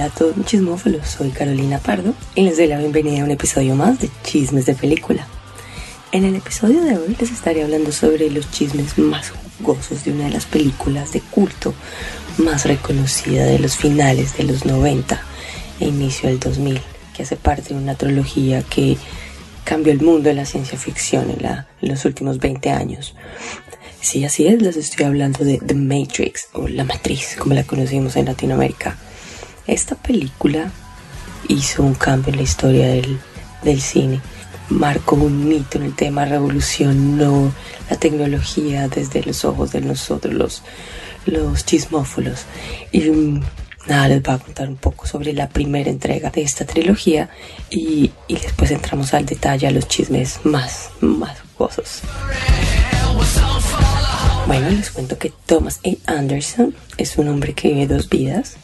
Hola a todos chismófilos, soy Carolina Pardo y les doy la bienvenida a un episodio más de Chismes de Película. En el episodio de hoy les estaré hablando sobre los chismes más jugosos de una de las películas de culto más reconocida de los finales de los 90 e inicio del 2000, que hace parte de una trilogía que cambió el mundo de la ciencia ficción en los últimos 20 años. Sí, así es, les estoy hablando de The Matrix o La Matriz, como la conocimos en Latinoamérica. Esta película hizo un cambio en la historia del, del cine. Marcó un hito en el tema, revolucionó la tecnología desde los ojos de nosotros, los, los chismófolos. Y nada, les voy a contar un poco sobre la primera entrega de esta trilogía y, y después entramos al detalle a los chismes más, más jugosos. Bueno, les cuento que Thomas A. Anderson es un hombre que vive dos vidas.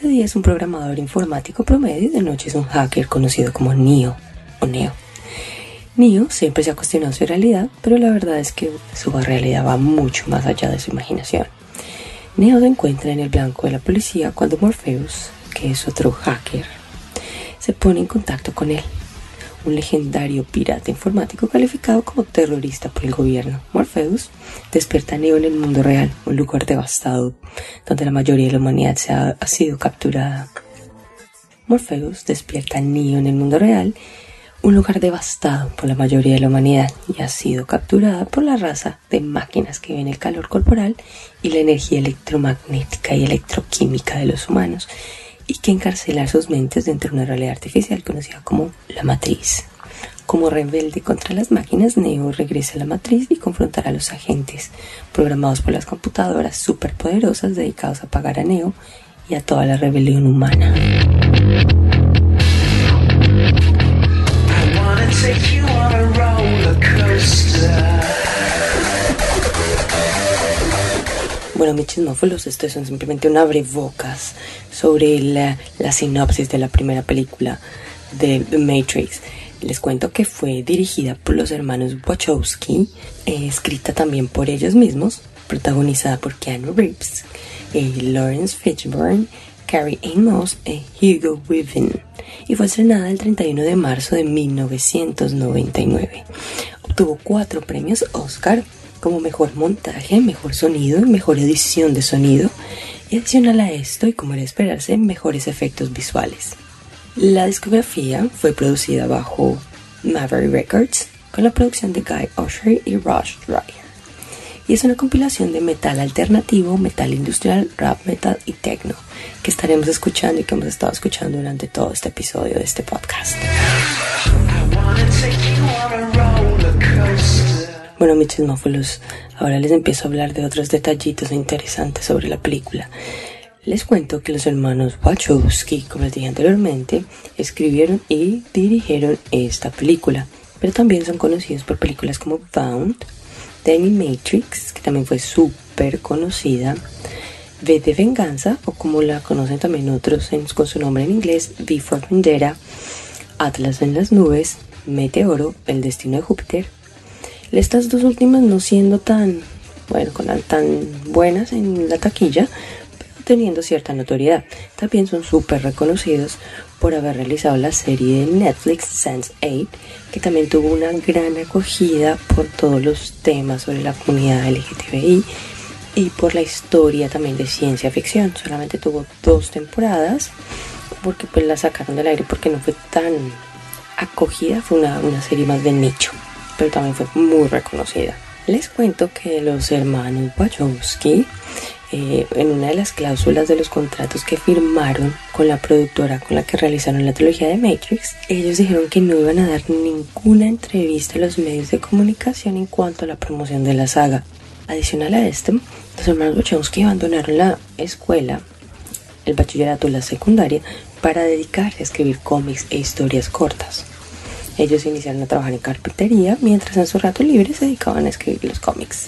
De día es un programador informático promedio y de noche es un hacker conocido como Neo o Neo. Neo siempre se ha cuestionado su realidad, pero la verdad es que su realidad va mucho más allá de su imaginación. Neo se encuentra en el blanco de la policía cuando Morpheus, que es otro hacker, se pone en contacto con él, un legendario pirata informático calificado como terrorista por el gobierno. Morpheus despierta a Neo en el mundo real, un lugar devastado donde la mayoría de la humanidad se ha, sido capturada. Morpheus despierta a Neo en el mundo real, un lugar devastado por la mayoría de la humanidad y ha sido capturada por la raza de máquinas que ven el calor corporal y la energía electromagnética y electroquímica de los humanos y que encarcelar sus mentes dentro de una realidad artificial conocida como la matriz. Como rebelde contra las máquinas, Neo regresa a la matriz y confrontará a los agentes programados por las computadoras superpoderosas dedicados a pagar a Neo y a toda la rebelión humana. Bueno, mis chismófilos, esto es simplemente un abrebocas sobre la, sinopsis de la primera película de The Matrix. Les cuento que fue dirigida por los hermanos Wachowski, eh, escrita también por ellos mismos, protagonizada por Keanu Reeves, eh, Lawrence Fishburne, Carrie Ann Moss y Hugo Weaving, y fue estrenada el 31 de marzo de 1999. Obtuvo cuatro premios Oscar como mejor montaje, mejor sonido mejor edición de sonido, y adicional a esto, y como era esperarse, mejores efectos visuales. La discografía fue producida bajo Maverick Records con la producción de Guy Usher y Rush Dryer. Y es una compilación de metal alternativo, metal industrial, rap metal y techno que estaremos escuchando y que hemos estado escuchando durante todo este episodio de este podcast. Bueno, mis chismófilos, ahora les empiezo a hablar de otros detallitos interesantes sobre la película. Les cuento que los hermanos Wachowski, como les dije anteriormente, escribieron y dirigieron esta película, pero también son conocidos por películas como Bound, The Matrix, que también fue súper conocida, V de Venganza, o como la conocen también otros en- con su nombre en inglés, V for Atlas en las nubes, Meteoro, El destino de Júpiter, estas dos últimas no siendo tan, bueno, tan buenas en la taquilla, pero teniendo cierta notoriedad. También son súper reconocidos por haber realizado la serie de Netflix Sense8, que también tuvo una gran acogida por todos los temas sobre la comunidad LGTBI y por la historia también de ciencia ficción. Solamente tuvo dos temporadas porque pues la sacaron del aire porque no fue tan acogida, fue una, una serie más de nicho, pero también fue muy reconocida. Les cuento que los hermanos Wachowski eh, en una de las cláusulas de los contratos que firmaron con la productora con la que realizaron la trilogía de Matrix, ellos dijeron que no iban a dar ninguna entrevista a los medios de comunicación en cuanto a la promoción de la saga. Adicional a esto, los hermanos Wachowski abandonaron la escuela, el bachillerato, la secundaria, para dedicarse a escribir cómics e historias cortas. Ellos iniciaron a trabajar en carpintería mientras en su rato libre se dedicaban a escribir los cómics.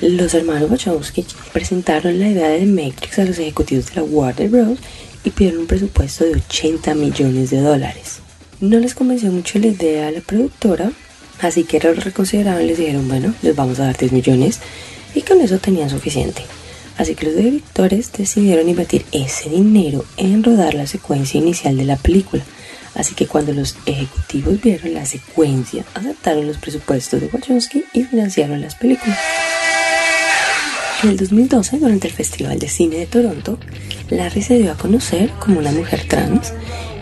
Los hermanos Wachowski presentaron la idea de Matrix a los ejecutivos de la Warner Bros. y pidieron un presupuesto de 80 millones de dólares. No les convenció mucho la idea a la productora, así que lo reconsideraron y les dijeron, bueno, les vamos a dar 10 millones y con eso tenían suficiente. Así que los directores decidieron invertir ese dinero en rodar la secuencia inicial de la película. Así que cuando los ejecutivos vieron la secuencia, aceptaron los presupuestos de Wachowski y financiaron las películas. En el 2012, durante el Festival de Cine de Toronto, Larry se dio a conocer como una mujer trans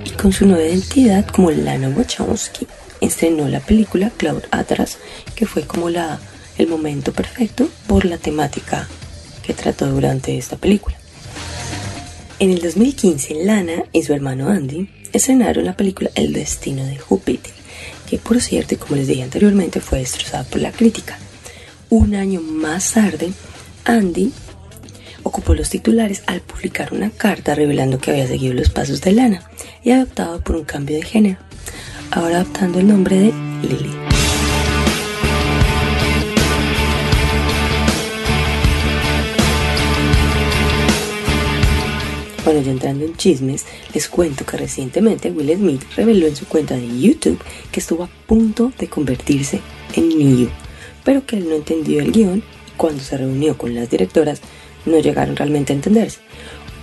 y con su nueva identidad como Lana Wachowski estrenó la película Cloud Atlas, que fue como la, el momento perfecto por la temática que trató durante esta película. En el 2015, Lana y su hermano Andy estrenaron la película El destino de Júpiter, que por cierto, como les dije anteriormente, fue destrozada por la crítica. Un año más tarde, Andy ocupó los titulares al publicar una carta revelando que había seguido los pasos de Lana y adoptado por un cambio de género, ahora adoptando el nombre de Lily. Bueno, ya entrando en chismes, les cuento que recientemente Will Smith reveló en su cuenta de YouTube que estuvo a punto de convertirse en Neo, pero que él no entendió el guion cuando se reunió con las directoras no llegaron realmente a entenderse,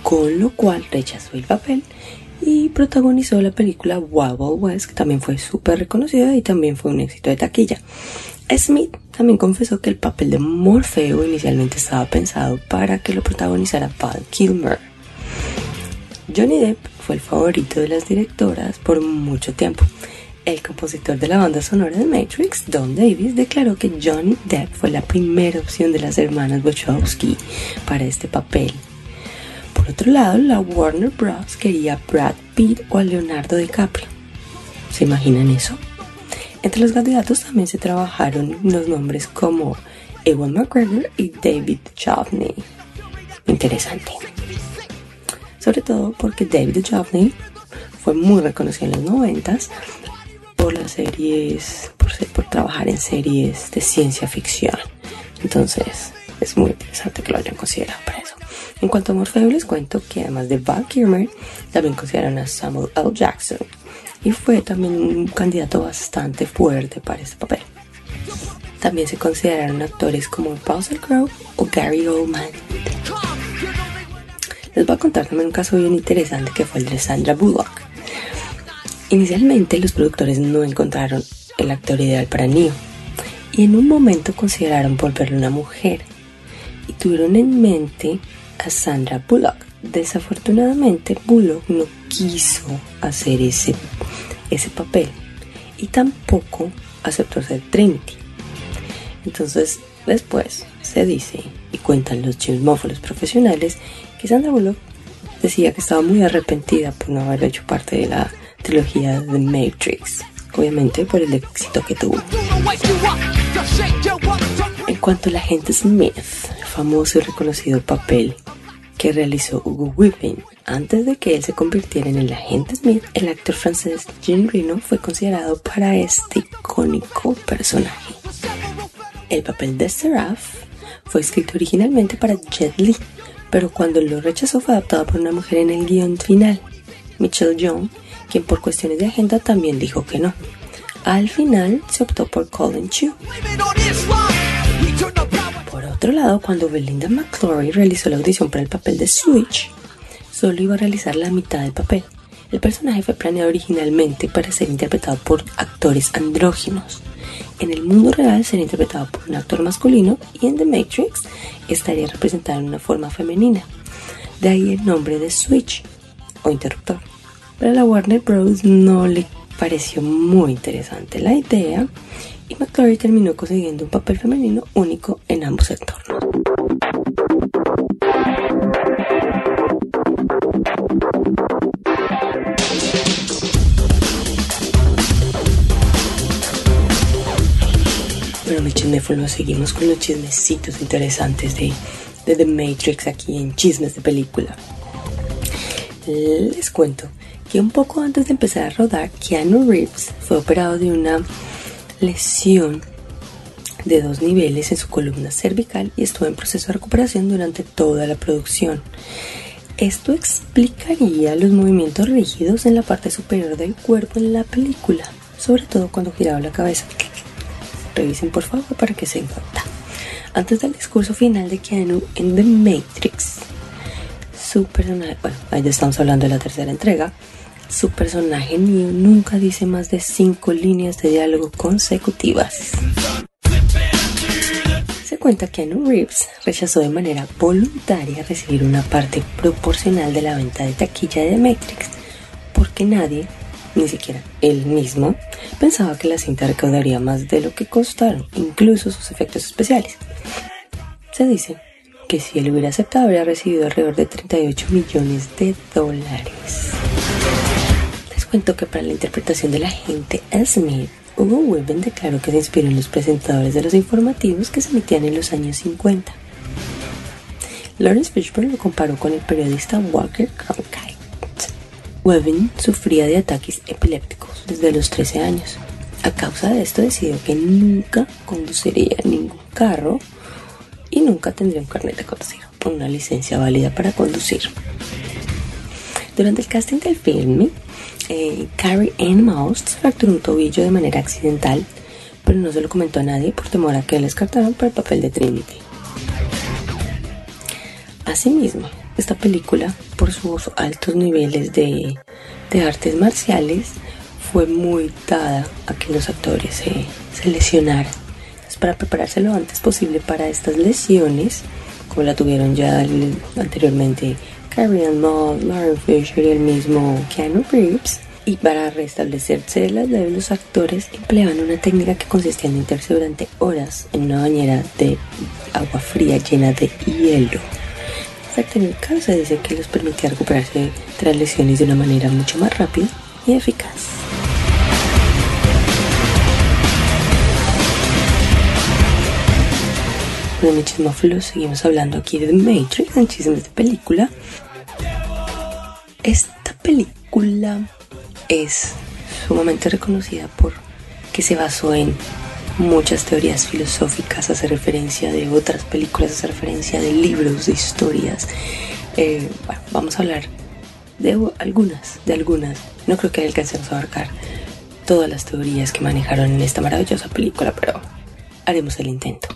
con lo cual rechazó el papel y protagonizó la película Wild West, que también fue súper reconocida y también fue un éxito de taquilla. Smith también confesó que el papel de Morfeo inicialmente estaba pensado para que lo protagonizara Val Kilmer. Johnny Depp fue el favorito de las directoras por mucho tiempo. El compositor de la banda sonora de Matrix, Don Davis, declaró que Johnny Depp fue la primera opción de las hermanas Wachowski para este papel. Por otro lado, la Warner Bros. quería a Brad Pitt o a Leonardo DiCaprio. ¿Se imaginan eso? Entre los candidatos también se trabajaron los nombres como Ewan McGregor y David Duchovny. Interesante. Sobre todo porque David Duchovny fue muy reconocido en los noventas por las series, por, ser- por trabajar en series de ciencia ficción. Entonces, es muy interesante que lo hayan considerado para eso. En cuanto a Morfeo, les cuento que además de Val Kilmer, también consideraron a Samuel L. Jackson. Y fue también un candidato bastante fuerte para este papel. También se consideraron actores como Russell Crowe o Gary Oldman. Les voy a contar también un caso bien interesante que fue el de Sandra Bullock. Inicialmente los productores no encontraron el actor ideal para Neo y en un momento consideraron volverlo una mujer y tuvieron en mente a Sandra Bullock. Desafortunadamente Bullock no quiso hacer ese, ese papel y tampoco aceptó ser Trinity. Entonces después se dice y cuentan los chismófonos profesionales que Sandra Bullock decía que estaba muy arrepentida por no haber hecho parte de la trilogía de Matrix, obviamente por el éxito que tuvo. En cuanto a la agente Smith, el famoso y reconocido papel que realizó Hugo Weaving, antes de que él se convirtiera en el agente Smith, el actor francés Jean Reno fue considerado para este icónico personaje. El papel de Seraph fue escrito originalmente para Jet Li, pero cuando lo rechazó fue adaptado por una mujer en el guion final, Michelle Young, quien por cuestiones de agenda también dijo que no. Al final se optó por Colin Chu. Por otro lado, cuando Belinda McClory realizó la audición para el papel de Switch, solo iba a realizar la mitad del papel. El personaje fue planeado originalmente para ser interpretado por actores andróginos. En el mundo real sería interpretado por un actor masculino y en The Matrix estaría representado en una forma femenina. De ahí el nombre de Switch o interruptor. Pero a la Warner Bros. no le pareció muy interesante la idea y McClory terminó consiguiendo un papel femenino único en ambos entornos. Chisméfono, seguimos con los chismecitos interesantes de The Matrix aquí en Chismes de Película. Les cuento que un poco antes de empezar a rodar, Keanu Reeves fue operado de una lesión de dos niveles en su columna cervical y estuvo en proceso de recuperación durante toda la producción. Esto explicaría los movimientos rígidos en la parte superior del cuerpo en la película, sobre todo cuando giraba la cabeza. Revisen por favor para que se den cuenta. Antes del discurso final de Keanu en The Matrix, su personaje, bueno, ahí ya estamos hablando de la tercera entrega, su personaje Neo nunca dice más de cinco líneas de diálogo consecutivas. Se cuenta que Keanu Reeves rechazó de manera voluntaria recibir una parte proporcional de la venta de taquilla de Matrix porque nadie, ni siquiera él mismo, pensaba que la cinta recaudaría más de lo que costaron, incluso sus efectos especiales. Se dice que si él hubiera aceptado habría recibido alrededor de 38 millones de dólares. Les cuento que para la interpretación de la gente Smith, Hugo Weaving declaró que se inspiró en los presentadores de los informativos que se emitían en los años 50. Lawrence Fishburne lo comparó con el periodista Walker Cronkite. Weaving sufría de ataques epilépticos desde los 13 años. A causa de esto decidió que nunca conduciría ningún carro y nunca tendría un carnet de conducir, una licencia válida para conducir. Durante el casting del filme, eh, Carrie Ann Mouse fracturó un tobillo de manera accidental, pero no se lo comentó a nadie por temor a que le descartaran para el papel de Trinity. Asimismo, esta película, por sus altos niveles de, de artes marciales, fue muy dada a que los actores se, se lesionaran. Entonces, para prepararse lo antes posible para estas lesiones, como la tuvieron ya anteriormente Carrie Ann Moss, Lauren Fisher y el mismo Keanu Reeves, y para restablecerse de las leves, los actores empleaban una técnica que consistía en meterse durante horas en una bañera de agua fría llena de hielo. Técnica se dice que los permitía recuperarse tras lesiones de una manera mucho más rápida y eficaz. Bueno, mi chismófilos, seguimos hablando aquí de Matrix, en chismes de película. Esta película es sumamente reconocida por que se basó en muchas teorías filosóficas, hace referencia de otras películas, hace referencia de libros, de historias. Eh, bueno, vamos a hablar de algunas, de algunas. No creo que alcancemos a abarcar todas las teorías que manejaron en esta maravillosa película, pero haremos el intento.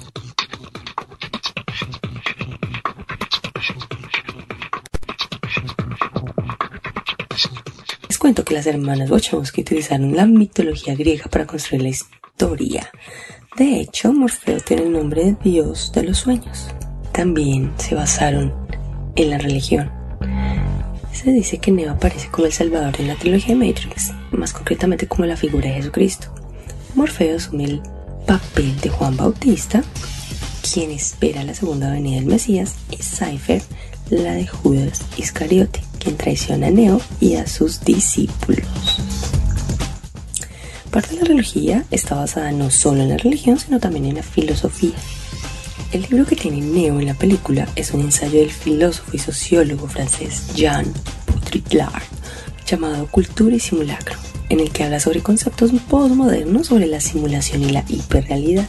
Cuento que las hermanas Wachowski utilizaron la mitología griega para construir la historia. De hecho, Morfeo tiene el nombre de dios de los sueños. También se basaron en la religión. Se dice que Neo aparece como el salvador en la trilogía de Matrix, más concretamente como la figura de Jesucristo. Morfeo asume el papel de Juan Bautista, quien espera la segunda venida del Mesías, y Cypher la de Judas Iscariote, quien traiciona a Neo y a sus discípulos. Parte de la religión está basada no solo en la religión, sino también en la filosofía. El libro que tiene Neo en la película es un ensayo del filósofo y sociólogo francés Jean Baudrillard llamado Cultura y Simulacro, en el que habla sobre conceptos postmodernos sobre la simulación y la hiperrealidad.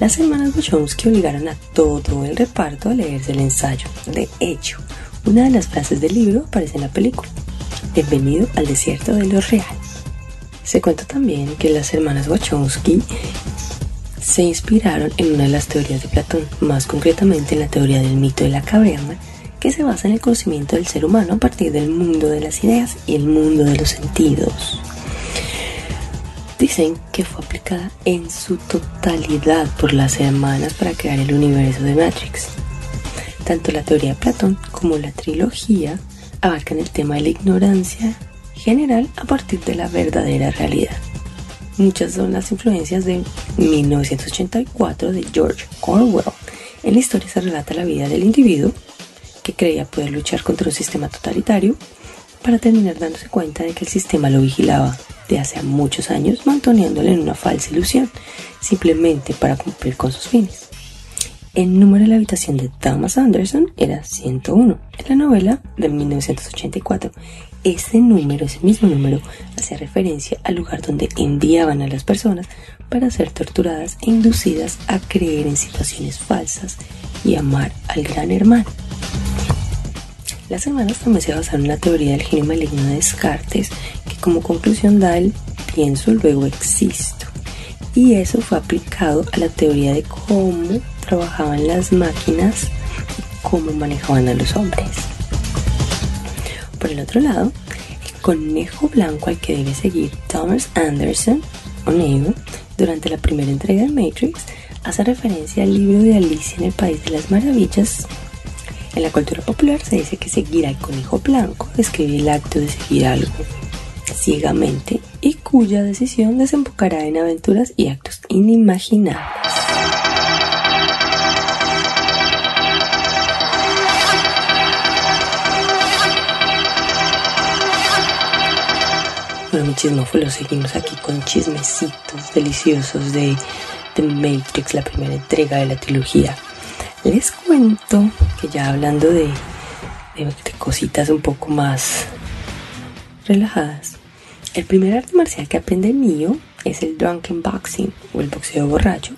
Las hermanas Wachowski obligaron a todo el reparto a leerse el ensayo. De hecho, una de las frases del libro aparece en la película. Bienvenido al desierto de lo real. Se cuenta también que las hermanas Wachowski se inspiraron en una de las teorías de Platón, más concretamente en la teoría del mito de la caverna, que se basa en el conocimiento del ser humano a partir del mundo de las ideas y el mundo de los sentidos. Dicen que fue aplicada en su totalidad por las hermanas para crear el universo de Matrix. Tanto la teoría de Platón como la trilogía abarcan el tema de la ignorancia general a partir de la verdadera realidad. Muchas son las influencias de 1984 de George Orwell. En la historia se relata la vida del individuo que creía poder luchar contra un sistema totalitario para terminar dándose cuenta de que el sistema lo vigilaba de hace muchos años mantoneándole en una falsa ilusión, simplemente para cumplir con sus fines. El número de la habitación de Thomas Anderson era 101 en la novela de 1984. Ese número, ese mismo número, hacía referencia al lugar donde enviaban a las personas para ser torturadas e inducidas a creer en situaciones falsas y amar al gran hermano. Las hermanas también se la teoría del genio maligno de Descartes, que como conclusión da el pienso, luego existo. Y eso fue aplicado a la teoría de cómo trabajaban las máquinas y cómo manejaban a los hombres. Por el otro lado, el conejo blanco al que debe seguir Thomas Anderson, o Neo, durante la primera entrega de Matrix, hace referencia al libro de Alicia en el País de las Maravillas. En la cultura popular se dice que seguir al conejo blanco describe el acto de seguir algo ciegamente y cuya decisión desembocará en aventuras y actos inimaginables. Bueno, mi chismófilo, seguimos aquí con chismecitos deliciosos de The Matrix, la primera entrega de la trilogía. Les cuento que ya hablando de, cositas un poco más relajadas, el primer arte marcial que aprende Neo es el drunken boxing o el boxeo borracho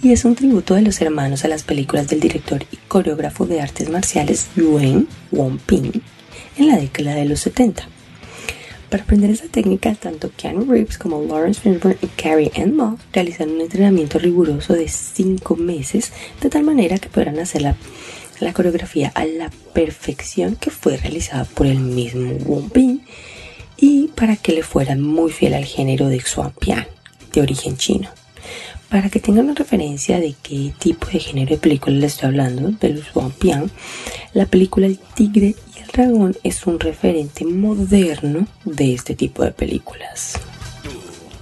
y es un tributo de los hermanos a las películas del director y coreógrafo de artes marciales Yuen Wong-ping en la década de los 70. Para aprender esa técnica, tanto Keanu Reeves como Lawrence Fishburne y Carrie Ann Moss realizaron un entrenamiento riguroso de 5 meses, de tal manera que podrán hacer la, la coreografía a la perfección que fue realizada por el mismo Wong y para que le fueran muy fiel al género de Xuanpian, de origen chino. Para que tengan una referencia de qué tipo de género de película les estoy hablando, del Xuanpian, la película El Tigre Dragón es un referente moderno de este tipo de películas.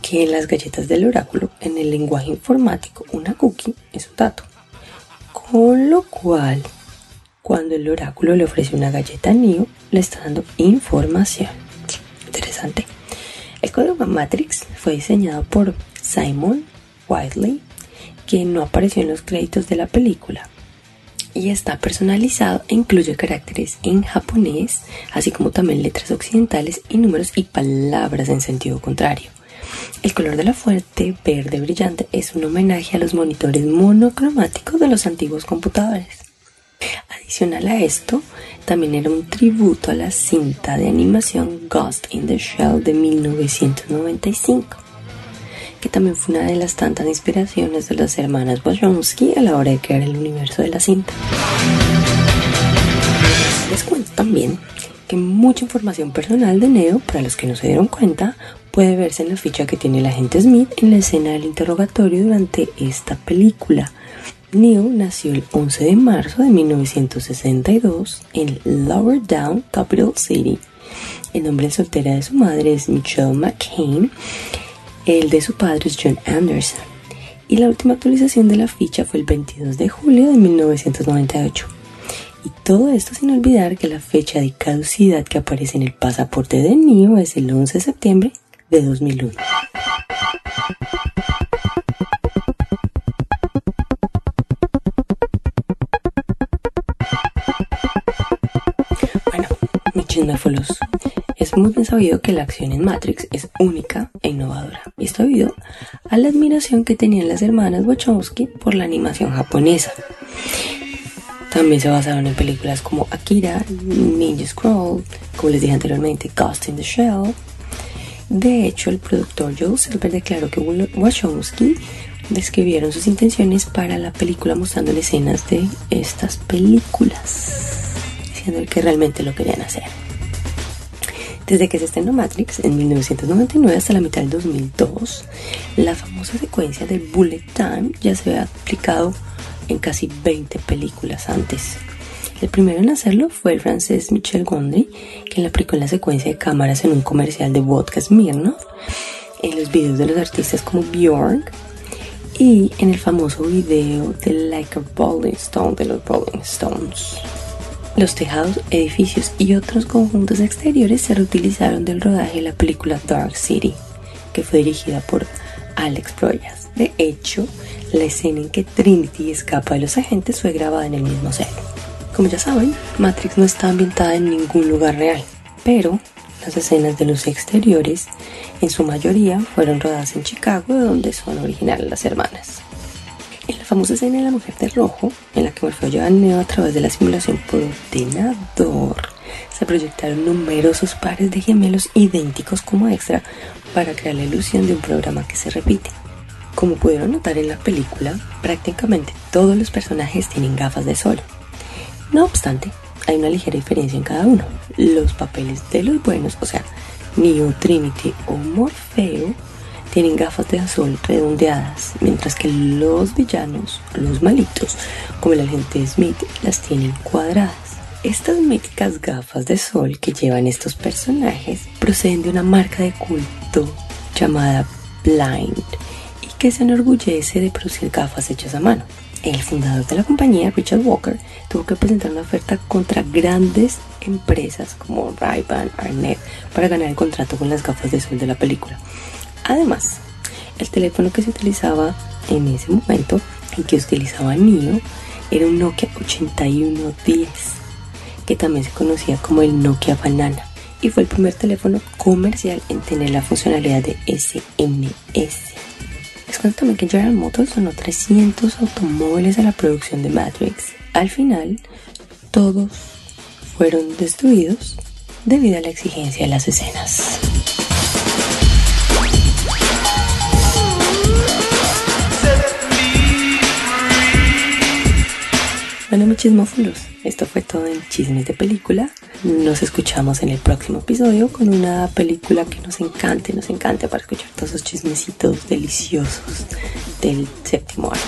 Que en las galletas del oráculo, en el lenguaje informático, una cookie es un dato. Con lo cual, cuando el oráculo le ofrece una galleta a Neo, le está dando información. Interesante. El código Matrix fue diseñado por Simon Whiteley, quien no apareció en los créditos de la película. Y está personalizado e incluye caracteres en japonés, así como también letras occidentales y números y palabras en sentido contrario. El color de la fuerte verde brillante es un homenaje a los monitores monocromáticos de los antiguos computadores. Adicional a esto, también era un tributo a la cinta de animación Ghost in the Shell de 1995, que también fue una de las tantas inspiraciones de las hermanas Wachowski a la hora de crear el universo de la cinta. Les cuento también que mucha información personal de Neo, para los que no se dieron cuenta, puede verse en la ficha que tiene el agente Smith en la escena del interrogatorio durante esta película. Neo nació el 11 de marzo de 1962 en Lower Down, Capital City. El nombre soltera de su madre es Michelle McCain. El de su padre es John Anderson. Y la última actualización de la ficha fue el 22 de julio de 1998. Y todo esto sin olvidar que la fecha de caducidad que aparece en el pasaporte de Neo es el 11 de septiembre de 2001. Bueno, mi chisméfolos. Es muy bien sabido que la acción en Matrix es única e innovadora. Y esto debido a la admiración que tenían las hermanas Wachowski por la animación japonesa. También se basaron en películas como Akira, Ninja Scroll, como les dije anteriormente, Ghost in the Shell. De hecho, el productor Joe Silver declaró que Wachowski describieron sus intenciones para la película mostrando escenas de estas películas, diciendo que realmente lo querían hacer. Desde que se estrenó Matrix en 1999 hasta la mitad del 2002, la famosa secuencia de Bullet Time ya se había aplicado en casi 20 películas antes. El primero en hacerlo fue el francés Michel Gondry, quien la aplicó en la secuencia de cámaras en un comercial de vodka Smirnoff, en los videos de los artistas como Björk y en el famoso video de Like a Rolling Stone de los Rolling Stones. Los tejados, edificios y otros conjuntos exteriores se reutilizaron del rodaje de la película Dark City, que fue dirigida por Alex Proyas. De hecho, la escena en que Trinity escapa de los agentes fue grabada en el mismo set. Como ya saben, Matrix no está ambientada en ningún lugar real, pero las escenas de los exteriores en su mayoría fueron rodadas en Chicago, de donde son originales las hermanas. Famosa escena de la mujer de rojo, en la que Morfeo lleva a Neo a través de la simulación por ordenador, se proyectaron numerosos pares de gemelos idénticos como extra para crear la ilusión de un programa que se repite. Como pudieron notar en la película, prácticamente todos los personajes tienen gafas de sol. No obstante, hay una ligera diferencia en cada uno. Los papeles de los buenos, o sea, Neo, o Morfeo, tienen gafas de sol redondeadas, mientras que los villanos, los malitos, como el agente Smith, las tienen cuadradas. Estas míticas gafas de sol que llevan estos personajes proceden de una marca de culto llamada Blind y que se enorgullece de producir gafas hechas a mano. El fundador de la compañía, Richard Walker, tuvo que presentar una oferta contra grandes empresas como Ray-Ban, Arnett, para ganar el contrato con las gafas de sol de la película. Además, el teléfono que se utilizaba en ese momento, en que utilizaba Neo, era un Nokia 8110, que también se conocía como el Nokia Banana, y fue el primer teléfono comercial en tener la funcionalidad de SMS. Les cuento también que General Motors donó 300 automóviles a la producción de Matrix. Al final, todos fueron destruidos debido a la exigencia de las escenas. Bueno, mis chismófilos, esto fue todo en Chismes de Película. Nos escuchamos en el próximo episodio con una película que nos encante, nos encanta para escuchar todos esos chismecitos deliciosos del séptimo arte.